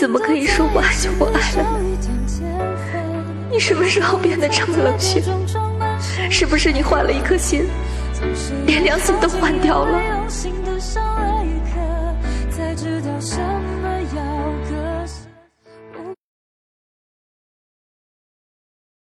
怎么可以说不爱就不爱了呢？你什么时候变得这么冷血？是不是你换了一颗心，连良心都换掉了？